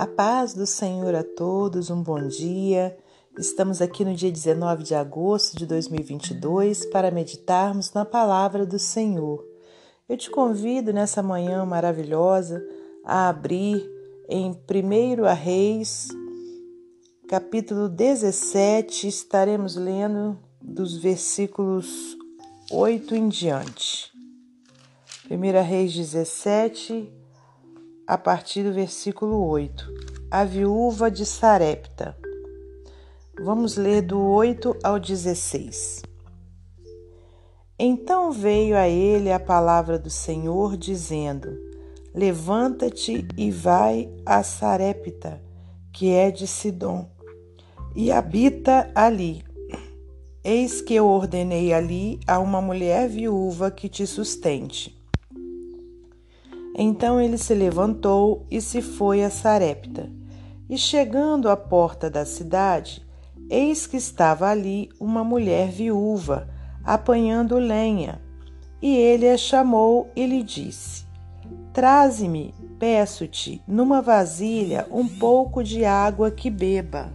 A paz do Senhor a todos, um bom dia. Estamos aqui no dia 19 de agosto de 2022 para meditarmos na palavra do Senhor. Eu te convido nessa manhã maravilhosa a abrir em 1 a Reis, capítulo 17, estaremos lendo dos versículos 8 em diante. 1 Reis 17, a partir do versículo 8. A viúva de Sarepta. Vamos ler do 8 ao 16. Então veio a ele a palavra do Senhor, dizendo: Levanta-te e vai a Sarepta, que é de Sidom, e habita ali. Eis que eu ordenei ali a uma mulher viúva que te sustente. Então ele se levantou e se foi a Sarepta. E chegando à porta da cidade, eis que estava ali uma mulher viúva, apanhando lenha. E ele a chamou e lhe disse: Traze-me, peço-te, numa vasilha um pouco de água que beba.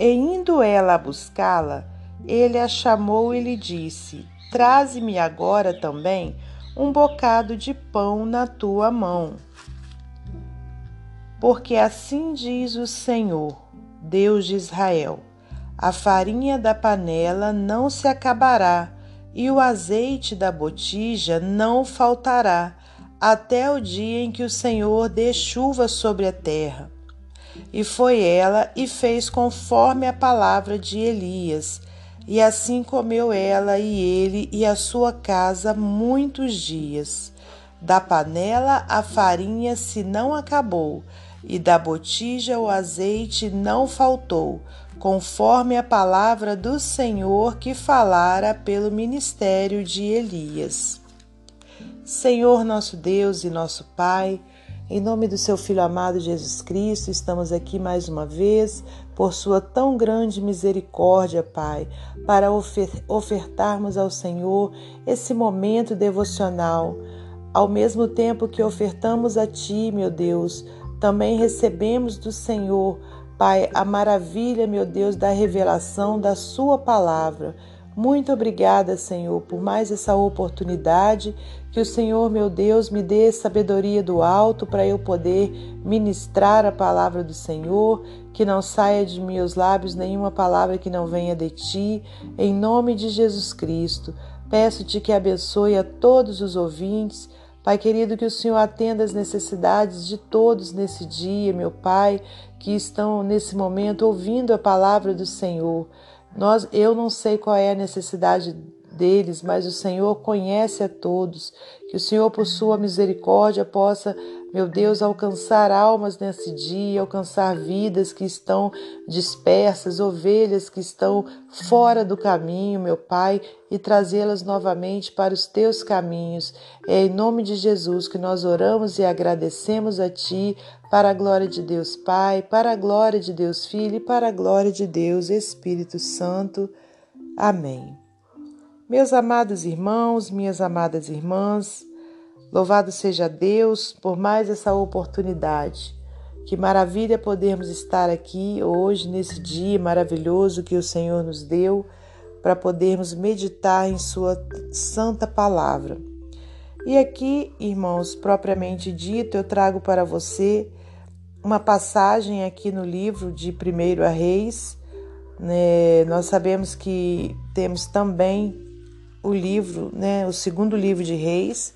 E indo ela a buscá-la, ele a chamou e lhe disse: Traze-me agora também um bocado de pão na tua mão. Porque assim diz o Senhor, Deus de Israel: a farinha da panela não se acabará, e o azeite da botija não faltará, até o dia em que o Senhor dê chuva sobre a terra. E foi ela e fez conforme a palavra de Elias e assim comeu ela e ele e a sua casa muitos dias. Da panela a farinha se não acabou, e da botija o azeite não faltou, conforme a palavra do Senhor que falara pelo ministério de Elias. Senhor nosso Deus e nosso Pai, em nome do seu Filho amado Jesus Cristo, estamos aqui mais uma vez, por sua tão grande misericórdia, Pai, para ofertarmos ao Senhor esse momento devocional. Ao mesmo tempo que ofertamos a Ti, meu Deus, também recebemos do Senhor, Pai, a maravilha, meu Deus, da revelação da Sua palavra. Muito obrigada, Senhor, por mais essa oportunidade. Que o Senhor, meu Deus, me dê sabedoria do alto para eu poder ministrar a palavra do Senhor. Que não saia de meus lábios nenhuma palavra que não venha de ti. Em nome de Jesus Cristo. Peço-te que abençoe a todos os ouvintes. Pai querido, que o Senhor atenda as necessidades de todos nesse dia, meu Pai, que estão nesse momento ouvindo a palavra do Senhor. Nós, eu não sei qual é a necessidade deles, mas o Senhor conhece a todos. Que o Senhor, por sua misericórdia, possa, meu Deus, alcançar almas nesse dia, alcançar vidas que estão dispersas, ovelhas que estão fora do caminho, meu Pai, e trazê-las novamente para os teus caminhos. É em nome de Jesus que nós oramos e agradecemos a Ti, para a glória de Deus Pai, para a glória de Deus Filho e para a glória de Deus Espírito Santo. Amém. Meus amados irmãos, minhas amadas irmãs, louvado seja Deus por mais essa oportunidade. Que maravilha podermos estar aqui hoje, nesse dia maravilhoso que o Senhor nos deu, para podermos meditar em Sua santa palavra. E aqui, irmãos, propriamente dito, eu trago para você uma passagem aqui no livro de 1 a Reis. Né? Nós sabemos que temos também o livro, né, o segundo livro de Reis,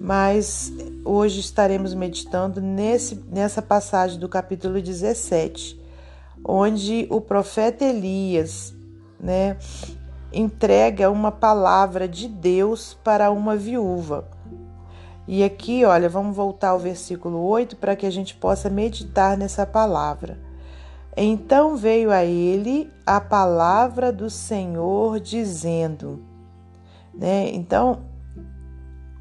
mas hoje estaremos meditando nesse, nessa passagem do capítulo 17, onde o profeta Elias, né, entrega uma palavra de Deus para uma viúva. E aqui, olha, vamos voltar ao versículo 8 para que a gente possa meditar nessa palavra. Então veio a ele a palavra do Senhor dizendo: né? Então,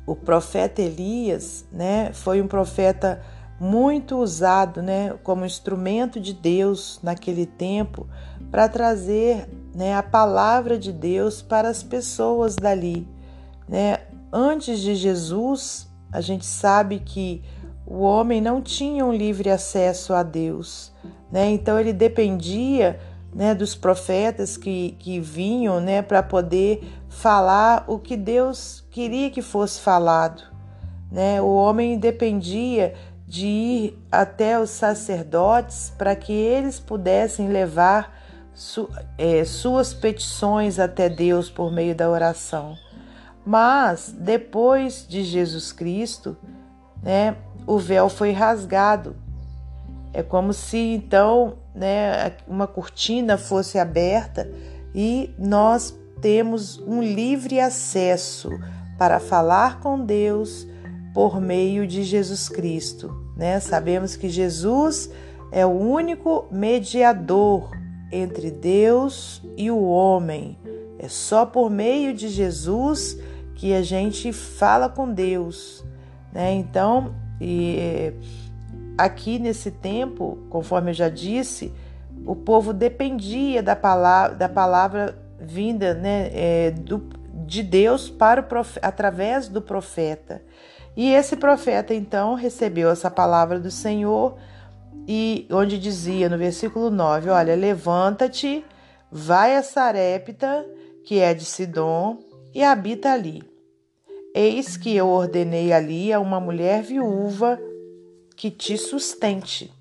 o profeta Elias né, foi um profeta muito usado né, como instrumento de Deus naquele tempo para trazer né, a palavra de Deus para as pessoas dali. Né? Antes de Jesus, a gente sabe que o homem não tinha um livre acesso a Deus, né? Então ele dependia né, dos profetas que, que vinham né, para poder falar o que Deus queria que fosse falado. Né? O homem dependia de ir até os sacerdotes para que eles pudessem levar su, é, suas petições até Deus por meio da oração. Mas depois de Jesus Cristo, né, o véu foi rasgado. É como se então né, uma cortina fosse aberta e nós temos um livre acesso para falar com Deus por meio de Jesus Cristo. Né? Sabemos que Jesus é o único mediador entre Deus e o homem. É só por meio de Jesus que a gente fala com Deus. Né? Então, e aqui nesse tempo, conforme eu já disse, o povo dependia da palavra, da palavra vinda né, é, do, de Deus para profe, através do profeta. E esse profeta então recebeu essa palavra do Senhor e onde dizia no versículo 9, olha, levanta-te, vai a Sarepta, que é de Sidom, e habita ali. Eis que eu ordenei ali a uma mulher viúva que te sustente.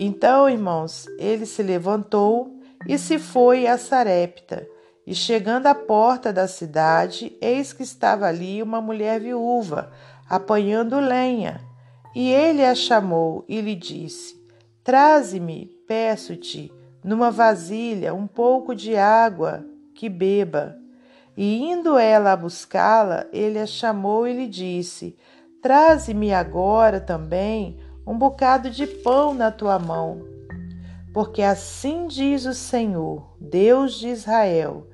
Então, irmãos, ele se levantou e se foi a Sarepta. E chegando à porta da cidade, eis que estava ali uma mulher viúva, apanhando lenha. E ele a chamou e lhe disse: Traze-me, peço-te, numa vasilha um pouco de água que beba. E indo ela a buscá-la, ele a chamou e lhe disse: Traze-me agora também um bocado de pão na tua mão. Porque assim diz o Senhor, Deus de Israel.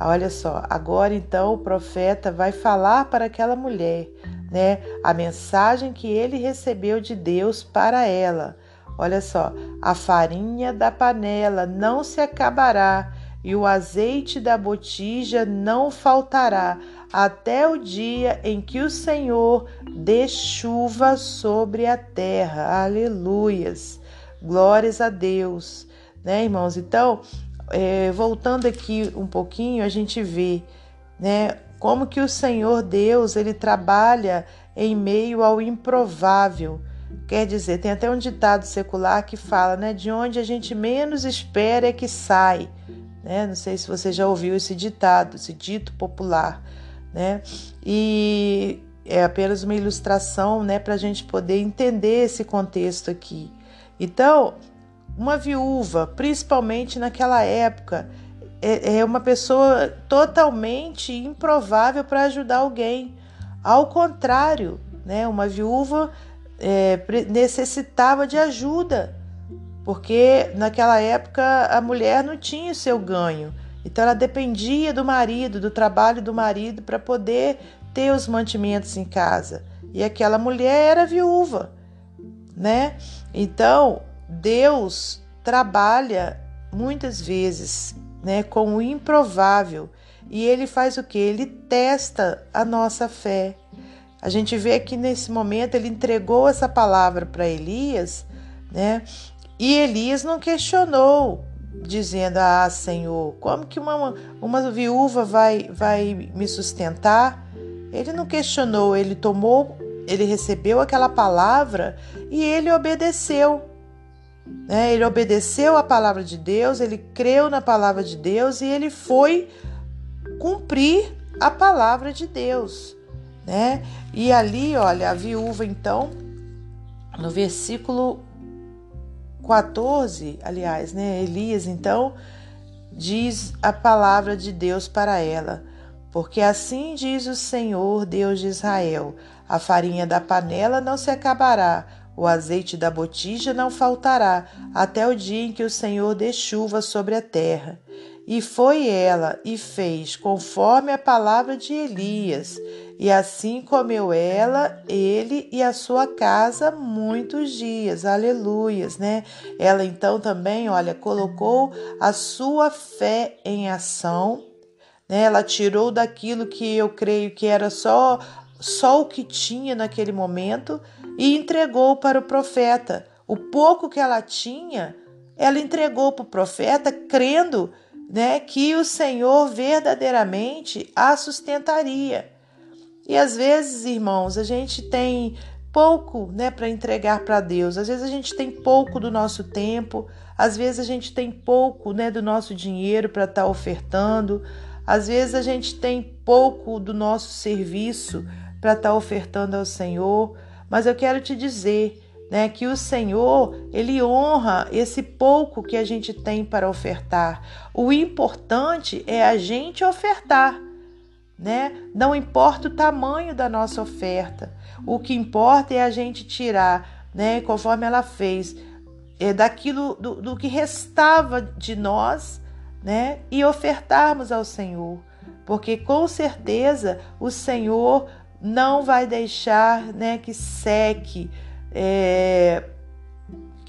Olha só, agora então o profeta vai falar para aquela mulher, né? A mensagem que ele recebeu de Deus para ela. Olha só, a farinha da panela não se acabará e o azeite da botija não faltará, até o dia em que o Senhor dê chuva sobre a terra. Aleluias. Glórias a Deus. Né, irmãos? Então, é, voltando aqui um pouquinho, a gente vê, né, como que o Senhor Deus, ele trabalha em meio ao improvável. Quer dizer, tem até um ditado secular que fala, né, de onde a gente menos espera é que sai. Né? Não sei se você já ouviu esse ditado, esse dito popular, né? E é apenas uma ilustração, né, para a gente poder entender esse contexto aqui. Então, uma viúva, principalmente naquela época, é, é uma pessoa totalmente improvável para ajudar alguém. Ao contrário, né, uma viúva é, necessitava de ajuda, porque naquela época a mulher não tinha o seu ganho. Então ela dependia do marido, do trabalho do marido para poder ter os mantimentos em casa. E aquela mulher era viúva, né? Então, Deus trabalha muitas vezes, né, com o improvável. E ele faz o que? Ele testa a nossa fé. A gente vê que nesse momento ele entregou essa palavra para Elias, né? E Elias não questionou, dizendo: Ah, Senhor, como que uma, uma viúva vai, vai me sustentar? Ele não questionou, ele tomou, ele recebeu aquela palavra e ele obedeceu. Né? Ele obedeceu a palavra de Deus, ele creu na palavra de Deus e ele foi cumprir a palavra de Deus. Né? E ali, olha, a viúva, então, no versículo 14, aliás, né? Elias então diz a palavra de Deus para ela. Porque assim diz o Senhor, Deus de Israel: a farinha da panela não se acabará, o azeite da botija não faltará, até o dia em que o Senhor dê chuva sobre a terra. E foi ela e fez conforme a palavra de Elias. E assim comeu ela, ele e a sua casa muitos dias. Aleluias, né? Ela então também, olha, colocou a sua fé em ação. Né? Ela tirou daquilo que eu creio que era só só o que tinha naquele momento, e entregou para o profeta. O pouco que ela tinha, ela entregou para o profeta, crendo né, que o Senhor verdadeiramente a sustentaria. E às vezes, irmãos, a gente tem pouco né, para entregar para Deus. Às vezes a gente tem pouco do nosso tempo, às vezes a gente tem pouco né, do nosso dinheiro para estar tá ofertando, às vezes a gente tem pouco do nosso serviço para estar tá ofertando ao Senhor. Mas eu quero te dizer né, que o Senhor ele honra esse pouco que a gente tem para ofertar. O importante é a gente ofertar né? Não importa o tamanho da nossa oferta, o que importa é a gente tirar, né? Conforme ela fez, é daquilo do, do que restava de nós, né? E ofertarmos ao Senhor, porque com certeza o Senhor não vai deixar, né? Que seque. É,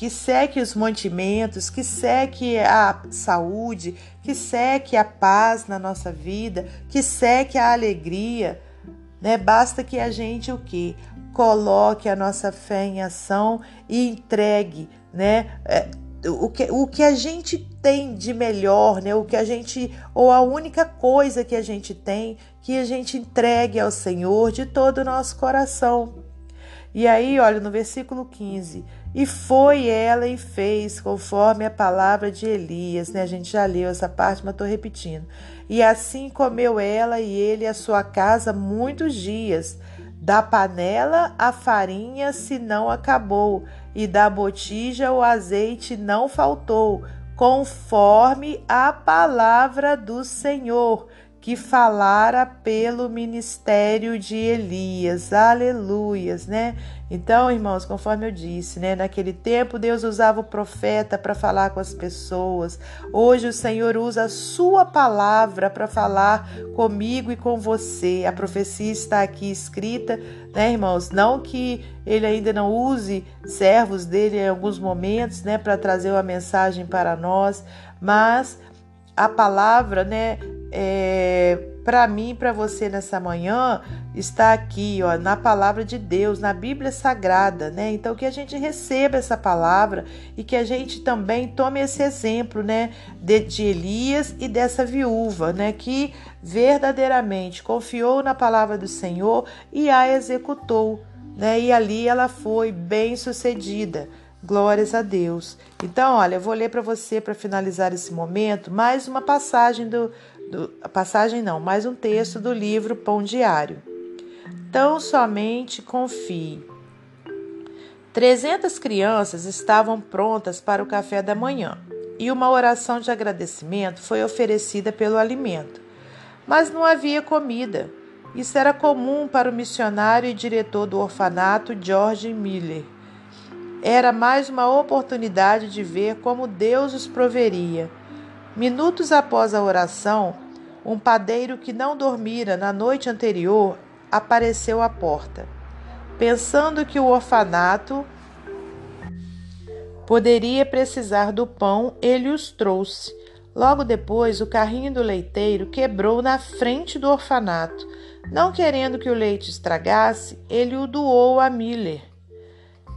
que seque os mantimentos, que seque a saúde, que seque a paz na nossa vida, que seque a alegria, né? Basta que a gente o que coloque a nossa fé em ação e entregue, né? É, o que, o que a gente tem de melhor, né? O que a gente ou a única coisa que a gente tem que a gente entregue ao Senhor de todo o nosso coração. E aí, olha, no versículo 15, e foi ela e fez conforme a palavra de Elias, né? A gente já leu essa parte, mas estou repetindo. E assim comeu ela e ele a sua casa muitos dias. Da panela a farinha se não acabou, e da botija o azeite não faltou, conforme a palavra do Senhor que falara pelo ministério de Elias. Aleluias, né? Então, irmãos, conforme eu disse, né, naquele tempo Deus usava o profeta para falar com as pessoas. Hoje o Senhor usa a sua palavra para falar comigo e com você. A profecia está aqui escrita, né, irmãos? Não que ele ainda não use servos dele em alguns momentos, né, para trazer uma mensagem para nós, mas a palavra, né, é, para mim, para você nessa manhã, está aqui, ó, na palavra de Deus, na Bíblia Sagrada, né? Então que a gente receba essa palavra e que a gente também tome esse exemplo, né, de, de Elias e dessa viúva, né, que verdadeiramente confiou na palavra do Senhor e a executou, né? E ali ela foi bem sucedida. Glórias a Deus. Então, olha, eu vou ler para você para finalizar esse momento mais uma passagem do, do passagem não, mais um texto do livro Pão Diário. Tão somente confie. Trezentas crianças estavam prontas para o café da manhã e uma oração de agradecimento foi oferecida pelo alimento. Mas não havia comida. Isso era comum para o missionário e diretor do orfanato George Miller era mais uma oportunidade de ver como Deus os proveria. Minutos após a oração, um padeiro que não dormira na noite anterior apareceu à porta. Pensando que o orfanato poderia precisar do pão, ele os trouxe. Logo depois, o carrinho do leiteiro quebrou na frente do orfanato. Não querendo que o leite estragasse, ele o doou a Miller.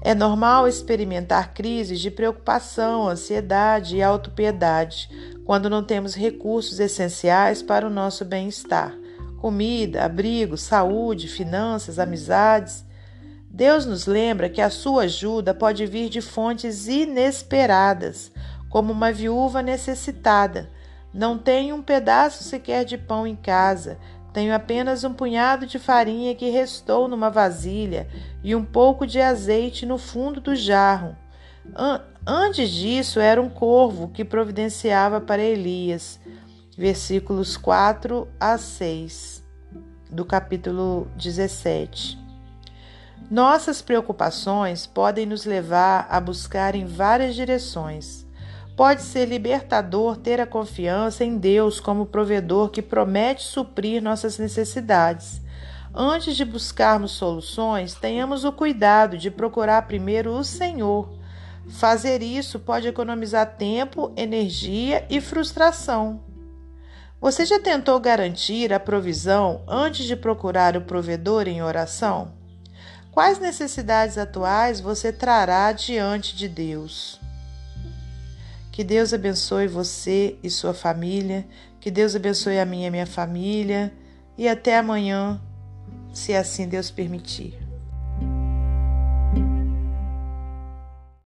É normal experimentar crises de preocupação, ansiedade e autopiedade quando não temos recursos essenciais para o nosso bem-estar: comida, abrigo, saúde, finanças, amizades. Deus nos lembra que a sua ajuda pode vir de fontes inesperadas, como uma viúva necessitada. Não tenho um pedaço sequer de pão em casa, tenho apenas um punhado de farinha que restou numa vasilha e um pouco de azeite no fundo do jarro. An antes disso, era um corvo que providenciava para Elias. Versículos 4 a 6 do capítulo 17. Nossas preocupações podem nos levar a buscar em várias direções. Pode ser libertador ter a confiança em Deus como provedor que promete suprir nossas necessidades. Antes de buscarmos soluções, tenhamos o cuidado de procurar primeiro o Senhor. Fazer isso pode economizar tempo, energia e frustração. Você já tentou garantir a provisão antes de procurar o provedor em oração? Quais necessidades atuais você trará diante de Deus? Que Deus abençoe você e sua família, que Deus abençoe a minha e minha família, e até amanhã, se assim Deus permitir.